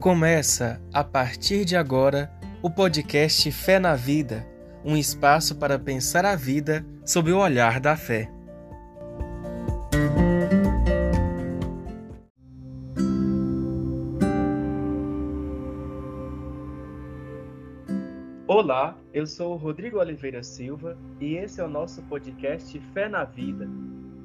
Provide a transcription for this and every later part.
Começa, a partir de agora, o podcast Fé na Vida um espaço para pensar a vida sob o olhar da fé. Olá, eu sou o Rodrigo Oliveira Silva e esse é o nosso podcast Fé na Vida.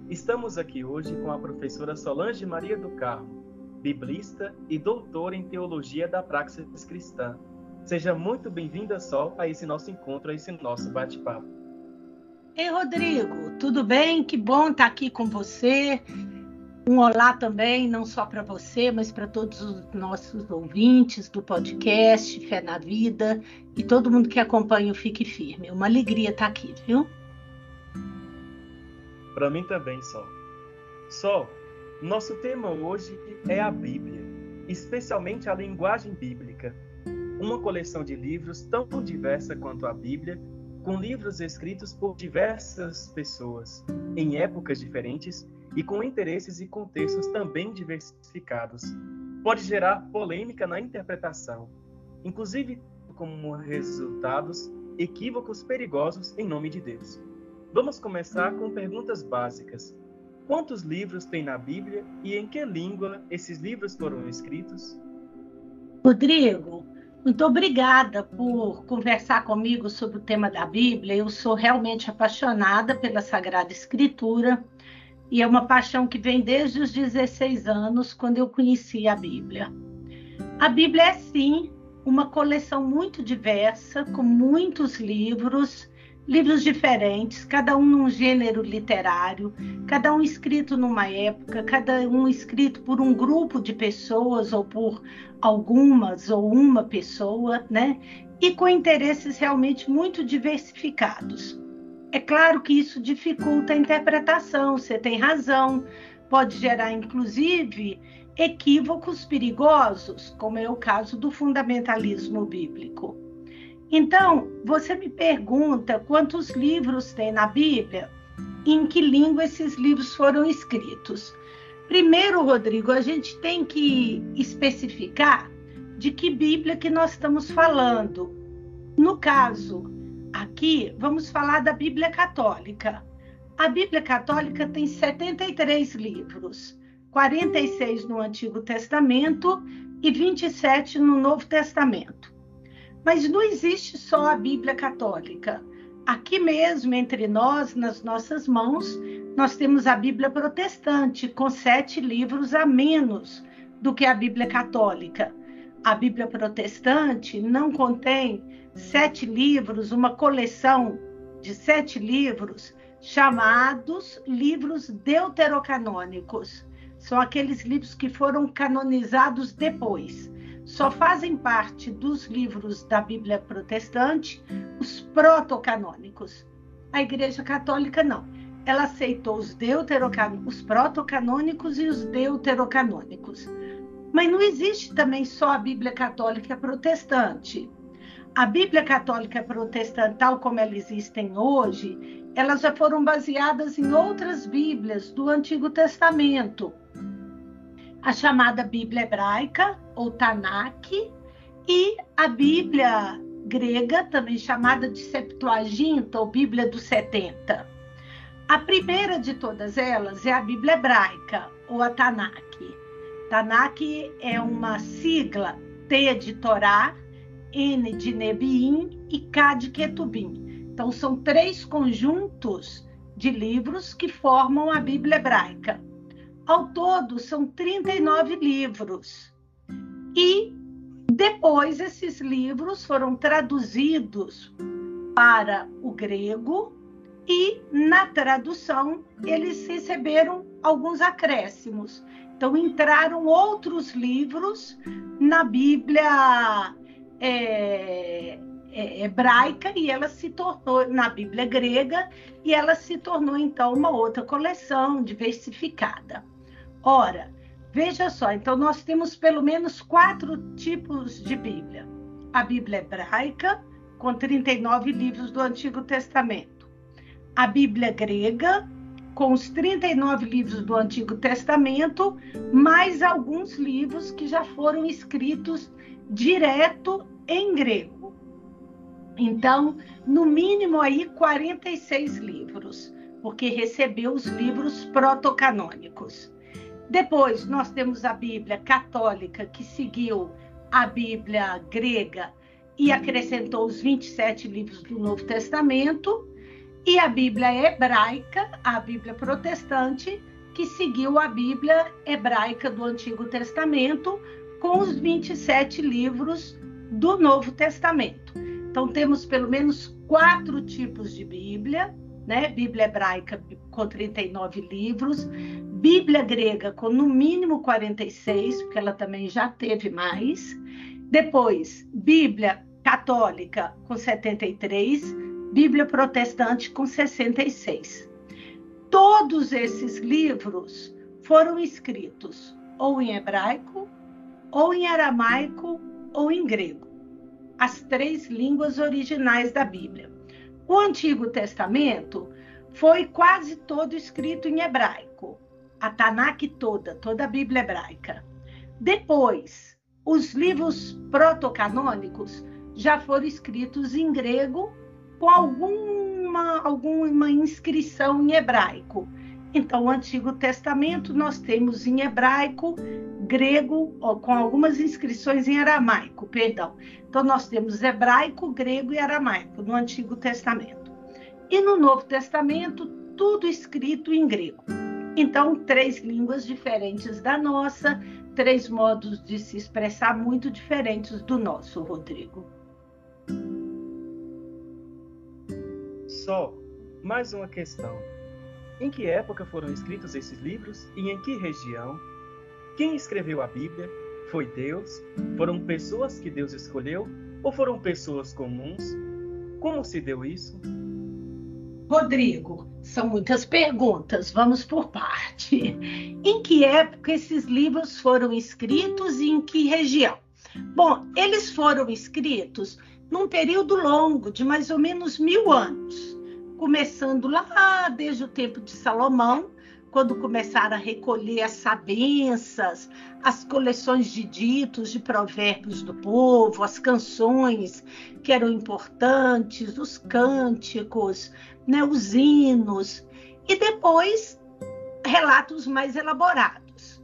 Estamos aqui hoje com a professora Solange Maria do Carmo biblista e doutora em teologia da praxis cristã. Seja muito bem-vinda, Sol, a esse nosso encontro, a esse nosso bate-papo. Ei, Rodrigo, tudo bem? Que bom estar aqui com você. Um olá também, não só para você, mas para todos os nossos ouvintes do podcast Fé na Vida e todo mundo que acompanha o Fique Firme. Uma alegria estar aqui, viu? Para mim também, Sol. Sol, nosso tema hoje é a Bíblia, especialmente a linguagem bíblica. Uma coleção de livros tão diversa quanto a Bíblia, com livros escritos por diversas pessoas, em épocas diferentes e com interesses e contextos também diversificados. Pode gerar polêmica na interpretação, inclusive como resultados equívocos perigosos em nome de Deus. Vamos começar com perguntas básicas. Quantos livros tem na Bíblia e em que língua esses livros foram escritos? Rodrigo, muito obrigada por conversar comigo sobre o tema da Bíblia. Eu sou realmente apaixonada pela Sagrada Escritura e é uma paixão que vem desde os 16 anos, quando eu conheci a Bíblia. A Bíblia é, sim, uma coleção muito diversa, com muitos livros livros diferentes, cada um num gênero literário, cada um escrito numa época, cada um escrito por um grupo de pessoas ou por algumas ou uma pessoa, né? E com interesses realmente muito diversificados. É claro que isso dificulta a interpretação, você tem razão, pode gerar inclusive equívocos perigosos, como é o caso do fundamentalismo bíblico. Então, você me pergunta quantos livros tem na Bíblia, em que língua esses livros foram escritos. Primeiro, Rodrigo, a gente tem que especificar de que Bíblia que nós estamos falando. No caso, aqui vamos falar da Bíblia Católica. A Bíblia Católica tem 73 livros, 46 no Antigo Testamento e 27 no Novo Testamento. Mas não existe só a Bíblia católica. Aqui mesmo, entre nós, nas nossas mãos, nós temos a Bíblia protestante, com sete livros a menos do que a Bíblia católica. A Bíblia protestante não contém sete livros, uma coleção de sete livros chamados livros deuterocanônicos. São aqueles livros que foram canonizados depois só fazem parte dos livros da Bíblia protestante os protocanônicos. A Igreja Católica não. Ela aceitou os, os protocanônicos e os deuterocanônicos. Mas não existe também só a Bíblia Católica protestante. A Bíblia Católica protestante, tal como elas existem hoje, elas já foram baseadas em outras Bíblias do Antigo Testamento a chamada Bíblia Hebraica, ou Tanakh, e a Bíblia grega, também chamada de Septuaginta, ou Bíblia dos 70. A primeira de todas elas é a Bíblia Hebraica, ou a Tanakh. Tanakh é uma sigla T de Torá, N de Nebiim e K de Ketubim. Então, são três conjuntos de livros que formam a Bíblia Hebraica. Ao todo, são 39 livros. E depois esses livros foram traduzidos para o grego e na tradução eles receberam alguns acréscimos. Então entraram outros livros na Bíblia é, é, hebraica e ela se tornou na Bíblia grega e ela se tornou então uma outra coleção diversificada. Ora, veja só, então nós temos pelo menos quatro tipos de Bíblia: a Bíblia hebraica, com 39 livros do Antigo Testamento, a Bíblia grega, com os 39 livros do Antigo Testamento, mais alguns livros que já foram escritos direto em grego. Então, no mínimo aí 46 livros, porque recebeu os livros protocanônicos. Depois, nós temos a Bíblia católica, que seguiu a Bíblia grega e acrescentou os 27 livros do Novo Testamento e a Bíblia hebraica, a Bíblia protestante, que seguiu a Bíblia hebraica do Antigo Testamento com os 27 livros do Novo Testamento. Então temos pelo menos quatro tipos de Bíblia, né? Bíblia hebraica com 39 livros, Bíblia grega com no mínimo 46, porque ela também já teve mais. Depois, Bíblia católica com 73, Bíblia Protestante com 66. Todos esses livros foram escritos ou em hebraico, ou em aramaico, ou em grego. As três línguas originais da Bíblia. O Antigo Testamento foi quase todo escrito em hebraico. A Tanakh toda, toda a Bíblia hebraica. Depois, os livros protocanônicos já foram escritos em grego com alguma, alguma inscrição em hebraico. Então, o Antigo Testamento nós temos em hebraico, grego, com algumas inscrições em aramaico, perdão. Então, nós temos hebraico, grego e aramaico no Antigo Testamento. E no Novo Testamento, tudo escrito em grego. Então, três línguas diferentes da nossa, três modos de se expressar muito diferentes do nosso, Rodrigo. Só mais uma questão. Em que época foram escritos esses livros e em que região? Quem escreveu a Bíblia? Foi Deus? Foram pessoas que Deus escolheu? Ou foram pessoas comuns? Como se deu isso? Rodrigo, são muitas perguntas, vamos por parte. Em que época esses livros foram escritos e em que região? Bom, eles foram escritos num período longo, de mais ou menos mil anos começando lá desde o tempo de Salomão, quando começaram a recolher as sabências, as coleções de ditos, de provérbios do povo, as canções que eram importantes, os cânticos, né, os hinos, e depois relatos mais elaborados.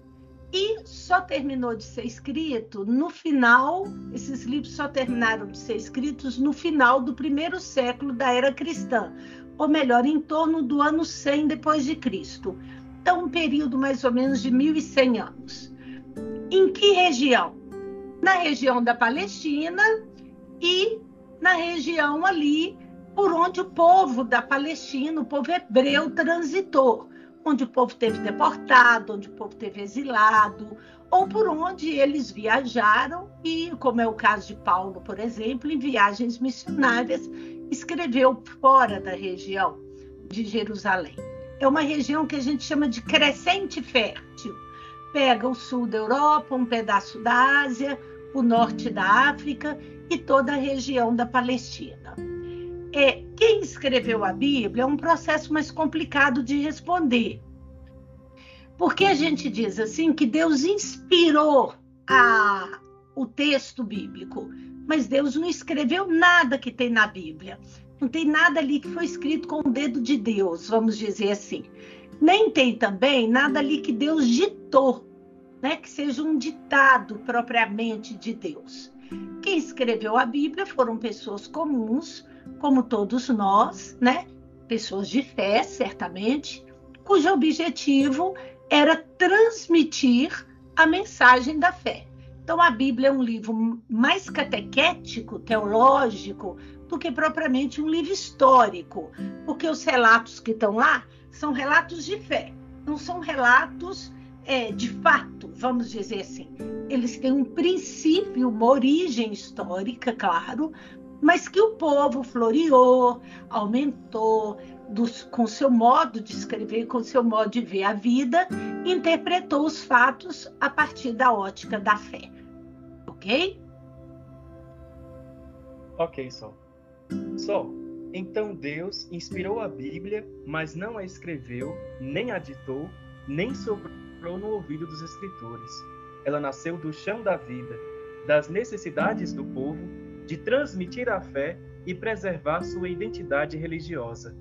E só terminou de ser escrito no final, esses livros só terminaram de ser escritos no final do primeiro século da era cristã, ou melhor, em torno do ano 100 depois de Cristo. Então, um período mais ou menos de 1100 anos. Em que região? Na região da Palestina e na região ali por onde o povo da Palestina, o povo hebreu, transitou, onde o povo teve deportado, onde o povo teve exilado, ou por onde eles viajaram e, como é o caso de Paulo, por exemplo, em viagens missionárias, escreveu fora da região de Jerusalém. É uma região que a gente chama de crescente fértil. Pega o sul da Europa, um pedaço da Ásia, o norte da África e toda a região da Palestina. É, quem escreveu a Bíblia é um processo mais complicado de responder. Porque a gente diz assim que Deus inspirou a, o texto bíblico, mas Deus não escreveu nada que tem na Bíblia. Não tem nada ali que foi escrito com o dedo de Deus, vamos dizer assim. Nem tem também nada ali que Deus ditou, né? Que seja um ditado propriamente de Deus. Quem escreveu a Bíblia foram pessoas comuns, como todos nós, né? Pessoas de fé, certamente, cujo objetivo era transmitir a mensagem da fé. Então, a Bíblia é um livro mais catequético, teológico, do que propriamente um livro histórico, porque os relatos que estão lá são relatos de fé, não são relatos é, de fato, vamos dizer assim. Eles têm um princípio, uma origem histórica, claro, mas que o povo floreou, aumentou, dos, com seu modo de escrever, com seu modo de ver a vida, interpretou os fatos a partir da ótica da fé ok? Ok, Sol. Sol, Então Deus inspirou a Bíblia, mas não a escreveu, nem a ditou, nem soprou no ouvido dos escritores. Ela nasceu do chão da vida, das necessidades do povo, de transmitir a fé e preservar sua identidade religiosa.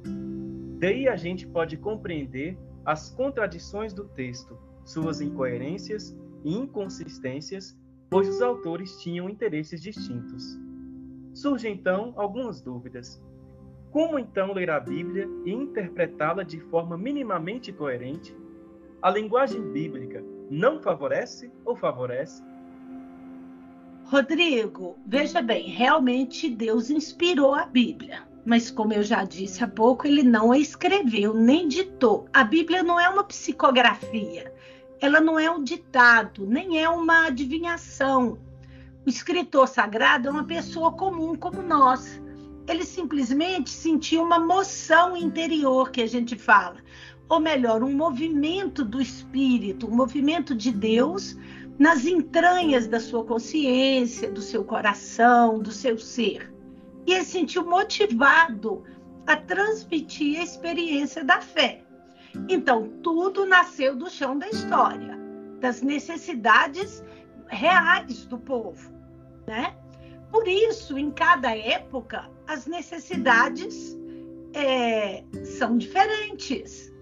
Daí a gente pode compreender as contradições do texto, suas incoerências e inconsistências, pois os autores tinham interesses distintos. Surgem então algumas dúvidas. Como então ler a Bíblia e interpretá-la de forma minimamente coerente? A linguagem bíblica não favorece ou favorece? Rodrigo, veja bem, realmente Deus inspirou a Bíblia. Mas, como eu já disse há pouco, ele não a escreveu, nem ditou. A Bíblia não é uma psicografia, ela não é um ditado, nem é uma adivinhação. O escritor sagrado é uma pessoa comum como nós. Ele simplesmente sentiu uma moção interior que a gente fala, ou melhor, um movimento do espírito, um movimento de Deus nas entranhas da sua consciência, do seu coração, do seu ser e ele se sentiu motivado a transmitir a experiência da fé. Então, tudo nasceu do chão da história, das necessidades reais do povo, né? Por isso, em cada época, as necessidades é, são diferentes.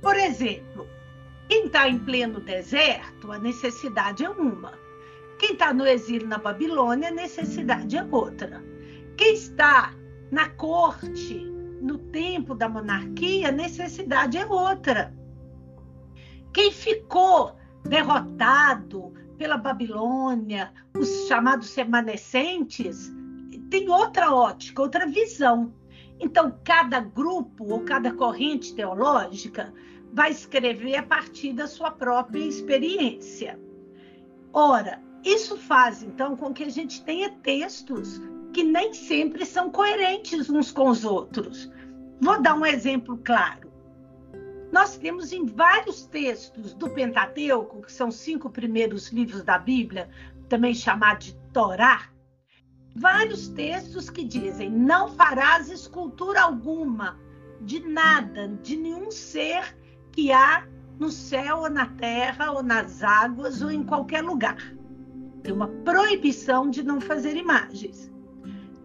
Por exemplo, quem está em pleno deserto, a necessidade é uma. Quem está no exílio na Babilônia, a necessidade é outra. Quem está na corte, no tempo da monarquia, a necessidade é outra. Quem ficou derrotado pela Babilônia, os chamados remanescentes, tem outra ótica, outra visão. Então, cada grupo ou cada corrente teológica vai escrever a partir da sua própria experiência. Ora, isso faz então com que a gente tenha textos que nem sempre são coerentes uns com os outros. Vou dar um exemplo claro. Nós temos em vários textos do Pentateuco, que são cinco primeiros livros da Bíblia, também chamado de Torá, vários textos que dizem: não farás escultura alguma de nada, de nenhum ser que há no céu ou na terra ou nas águas ou em qualquer lugar. Tem uma proibição de não fazer imagens.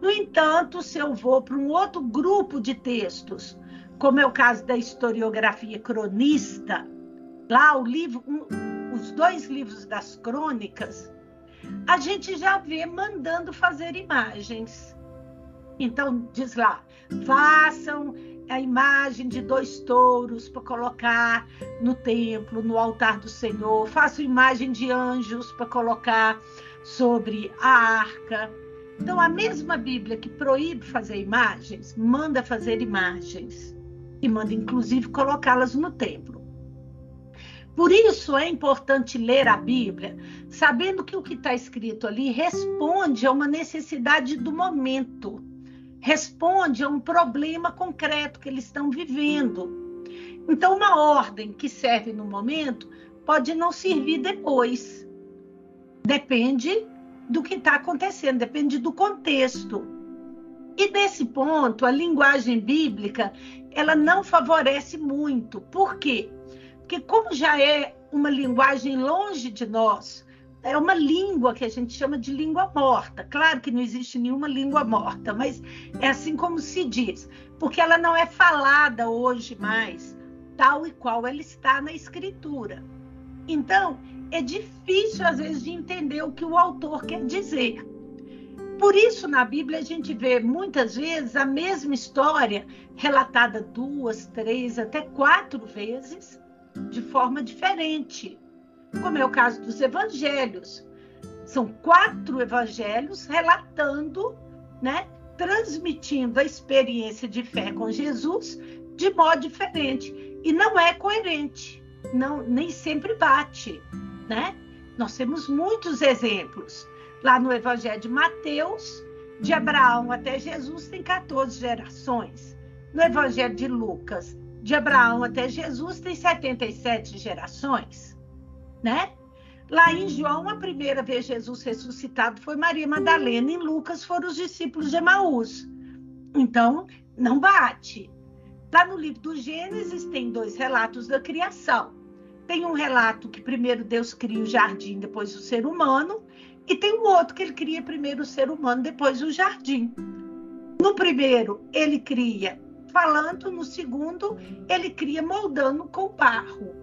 No entanto, se eu vou para um outro grupo de textos, como é o caso da historiografia cronista, lá o livro, um, os dois livros das crônicas, a gente já vê mandando fazer imagens. Então, diz lá, façam a imagem de dois touros para colocar no templo, no altar do Senhor, façam imagem de anjos para colocar sobre a arca. Então, a mesma Bíblia que proíbe fazer imagens, manda fazer imagens e manda, inclusive, colocá-las no templo. Por isso é importante ler a Bíblia, sabendo que o que está escrito ali responde a uma necessidade do momento, responde a um problema concreto que eles estão vivendo. Então, uma ordem que serve no momento pode não servir depois. Depende do que está acontecendo, depende do contexto. E nesse ponto, a linguagem bíblica ela não favorece muito. Por quê? Porque como já é uma linguagem longe de nós, é uma língua que a gente chama de língua morta. Claro que não existe nenhuma língua morta, mas é assim como se diz, porque ela não é falada hoje mais, tal e qual ela está na escritura. Então, é difícil às vezes de entender o que o autor quer dizer. Por isso, na Bíblia, a gente vê muitas vezes a mesma história relatada duas, três, até quatro vezes, de forma diferente, como é o caso dos evangelhos. São quatro evangelhos relatando, né, transmitindo a experiência de fé com Jesus de modo diferente. E não é coerente, não, nem sempre bate né? Nós temos muitos exemplos. Lá no Evangelho de Mateus, de Abraão até Jesus, tem 14 gerações. No Evangelho de Lucas, de Abraão até Jesus, tem 77 gerações, né? Lá em João, a primeira vez Jesus ressuscitado foi Maria Madalena, em Lucas foram os discípulos de Emaús. Então, Não bate. Lá no livro do Gênesis tem dois relatos da criação. Tem um relato que primeiro Deus cria o jardim, depois o ser humano, e tem um outro que ele cria primeiro o ser humano, depois o jardim. No primeiro, ele cria falando, no segundo, ele cria moldando com barro.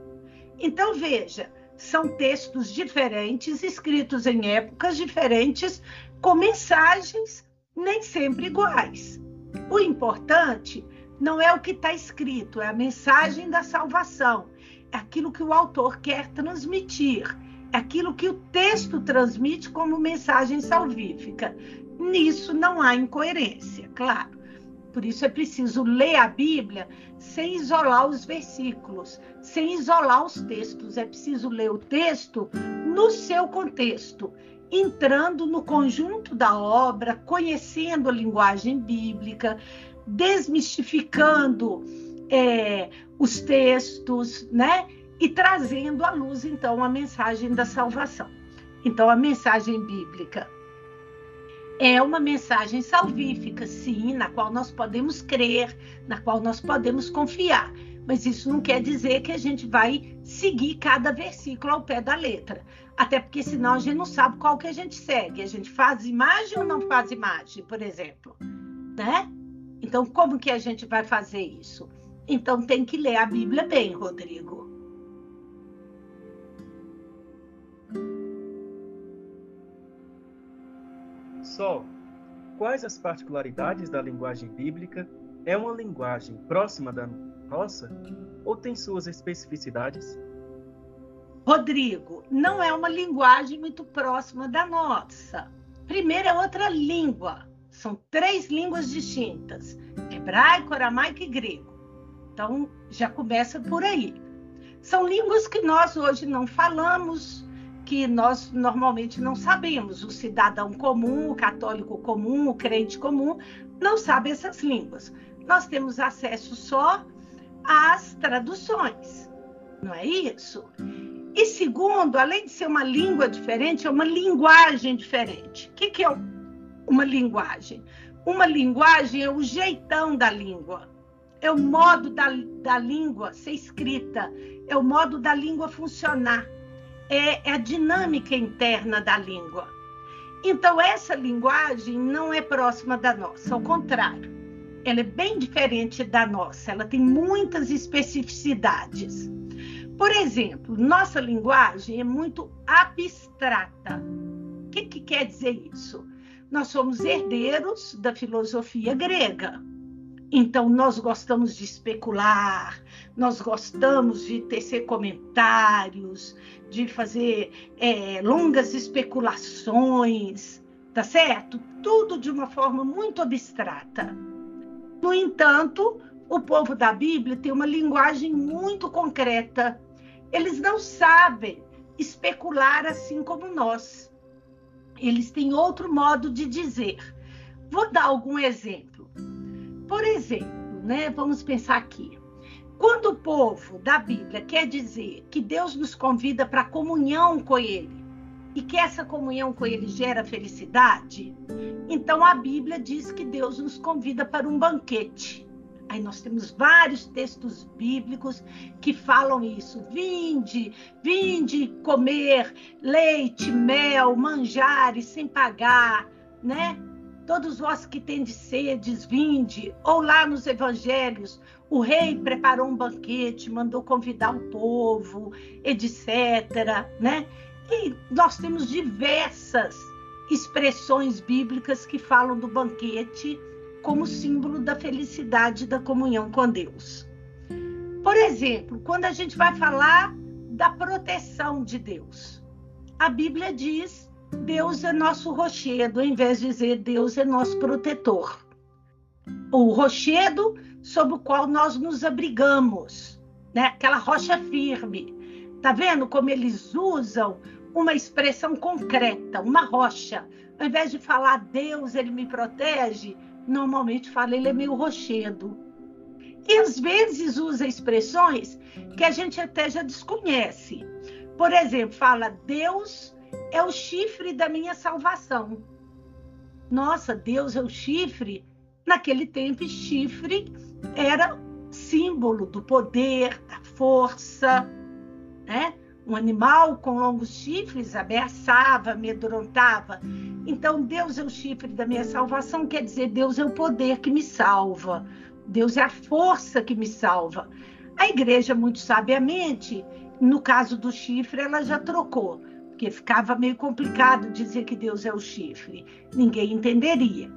Então, veja, são textos diferentes, escritos em épocas diferentes, com mensagens nem sempre iguais. O importante não é o que está escrito, é a mensagem da salvação, é aquilo que o autor quer transmitir, é aquilo que o texto transmite como mensagem salvífica. Nisso não há incoerência, claro. Por isso é preciso ler a Bíblia sem isolar os versículos, sem isolar os textos. É preciso ler o texto no seu contexto, entrando no conjunto da obra, conhecendo a linguagem bíblica, desmistificando é, os textos, né? E trazendo à luz, então, a mensagem da salvação. Então, a mensagem bíblica é uma mensagem salvífica, sim, na qual nós podemos crer, na qual nós podemos confiar. Mas isso não quer dizer que a gente vai seguir cada versículo ao pé da letra. Até porque senão a gente não sabe qual que a gente segue. A gente faz imagem ou não faz imagem, por exemplo, né? Então, como que a gente vai fazer isso? Então, tem que ler a Bíblia bem, Rodrigo. Sol, quais as particularidades da linguagem bíblica? É uma linguagem próxima da nossa ou tem suas especificidades? Rodrigo, não é uma linguagem muito próxima da nossa. Primeiro é outra língua. São três línguas distintas: hebraico, aramaico e grego. Então já começa por aí. São línguas que nós hoje não falamos, que nós normalmente não sabemos. O cidadão comum, o católico comum, o crente comum, não sabe essas línguas. Nós temos acesso só às traduções, não é isso? E segundo, além de ser uma língua diferente, é uma linguagem diferente. O que, que é uma linguagem? Uma linguagem é o jeitão da língua, é o modo da, da língua ser escrita, é o modo da língua funcionar é, é a dinâmica interna da língua. Então, essa linguagem não é próxima da nossa, ao contrário, ela é bem diferente da nossa, ela tem muitas especificidades. Por exemplo, nossa linguagem é muito abstrata. O que, que quer dizer isso? Nós somos herdeiros da filosofia grega. Então, nós gostamos de especular, nós gostamos de tecer comentários, de fazer é, longas especulações, tá certo? Tudo de uma forma muito abstrata. No entanto, o povo da Bíblia tem uma linguagem muito concreta. Eles não sabem especular assim como nós. Eles têm outro modo de dizer. Vou dar algum exemplo. Por exemplo, né, vamos pensar aqui. Quando o povo da Bíblia quer dizer que Deus nos convida para comunhão com Ele e que essa comunhão com Ele gera felicidade, então a Bíblia diz que Deus nos convida para um banquete. Aí nós temos vários textos bíblicos que falam isso. Vinde, vinde comer leite, mel, manjares sem pagar, né? Todos vós que tendes sedes, vinde. Ou lá nos evangelhos, o rei preparou um banquete, mandou convidar o povo, etc. Né? E nós temos diversas expressões bíblicas que falam do banquete como símbolo da felicidade da comunhão com Deus. Por exemplo, quando a gente vai falar da proteção de Deus, a Bíblia diz: Deus é nosso rochedo, em vez de dizer Deus é nosso protetor. O rochedo sob o qual nós nos abrigamos, né? Aquela rocha firme. Tá vendo como eles usam uma expressão concreta, uma rocha. Ao invés de falar Deus, ele me protege, normalmente fala ele é meu rochedo. E às vezes usa expressões que a gente até já desconhece. Por exemplo, fala Deus é o chifre da minha salvação. Nossa, Deus é o chifre Naquele tempo, chifre era símbolo do poder, da força, né? Um animal com longos chifres ameaçava, amedrontava. Então, Deus é o chifre da minha salvação, quer dizer, Deus é o poder que me salva. Deus é a força que me salva. A igreja, muito sabiamente, no caso do chifre, ela já trocou, porque ficava meio complicado dizer que Deus é o chifre. Ninguém entenderia.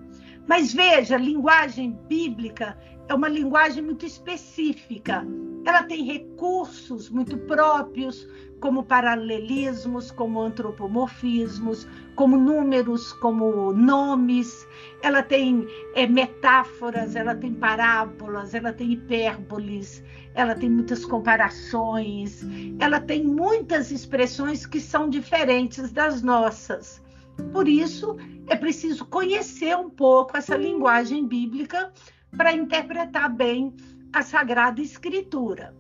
Mas veja, linguagem bíblica é uma linguagem muito específica. Ela tem recursos muito próprios, como paralelismos, como antropomorfismos, como números, como nomes. Ela tem é, metáforas, ela tem parábolas, ela tem hipérboles, ela tem muitas comparações, ela tem muitas expressões que são diferentes das nossas. Por isso, é preciso conhecer um pouco essa linguagem bíblica para interpretar bem a Sagrada Escritura.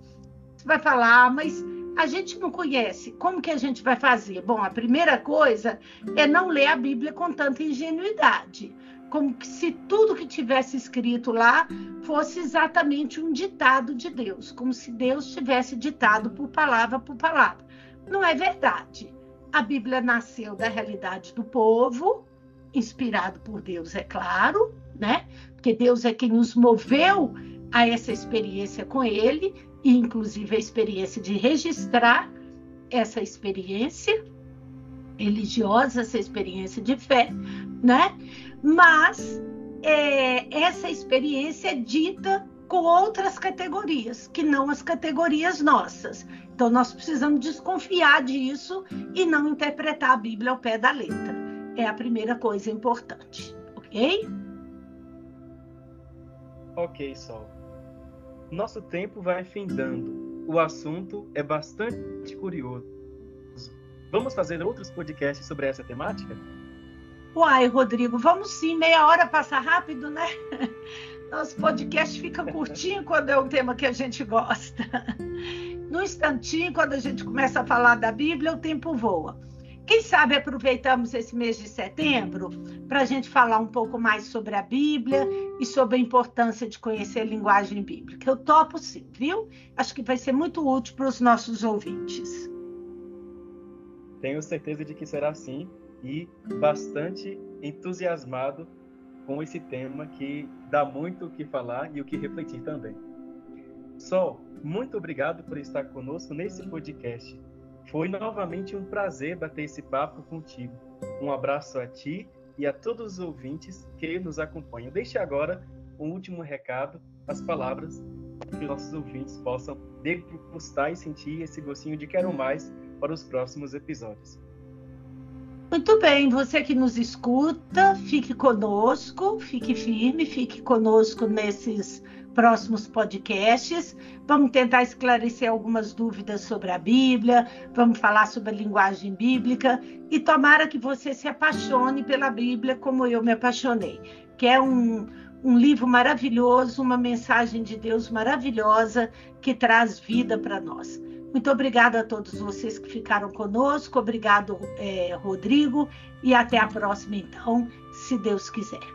Você vai falar, ah, mas a gente não conhece. Como que a gente vai fazer? Bom, a primeira coisa é não ler a Bíblia com tanta ingenuidade. Como se tudo que tivesse escrito lá fosse exatamente um ditado de Deus, como se Deus tivesse ditado por palavra por palavra. Não é verdade. A Bíblia nasceu da realidade do povo, inspirado por Deus, é claro, né? Porque Deus é quem nos moveu a essa experiência com Ele, e inclusive a experiência de registrar essa experiência religiosa, essa experiência de fé, né? Mas é, essa experiência é dita com outras categorias, que não as categorias nossas. Então, nós precisamos desconfiar disso e não interpretar a Bíblia ao pé da letra. É a primeira coisa importante, ok? Ok, Sol. Nosso tempo vai findando. O assunto é bastante curioso. Vamos fazer outros podcasts sobre essa temática? Uai, Rodrigo, vamos sim. Meia hora passa rápido, né? Nosso podcast fica curtinho quando é um tema que a gente gosta. No instantinho, quando a gente começa a falar da Bíblia, o tempo voa. Quem sabe aproveitamos esse mês de setembro para a gente falar um pouco mais sobre a Bíblia e sobre a importância de conhecer a linguagem bíblica. Eu topo sim, viu? Acho que vai ser muito útil para os nossos ouvintes. Tenho certeza de que será assim e bastante entusiasmado com esse tema que dá muito o que falar e o que refletir também. Sol, muito obrigado por estar conosco nesse podcast. Foi novamente um prazer bater esse papo contigo. Um abraço a ti e a todos os ouvintes que nos acompanham. Deixe agora um último recado, as palavras que nossos ouvintes possam degustar e sentir esse gostinho de quero mais para os próximos episódios. Muito bem, você que nos escuta, fique conosco, fique firme, fique conosco nesses próximos podcasts. Vamos tentar esclarecer algumas dúvidas sobre a Bíblia, vamos falar sobre a linguagem bíblica e tomara que você se apaixone pela Bíblia como eu me apaixonei, que é um, um livro maravilhoso, uma mensagem de Deus maravilhosa que traz vida para nós. Muito obrigada a todos vocês que ficaram conosco, obrigado, é, Rodrigo, e até a próxima, então, se Deus quiser.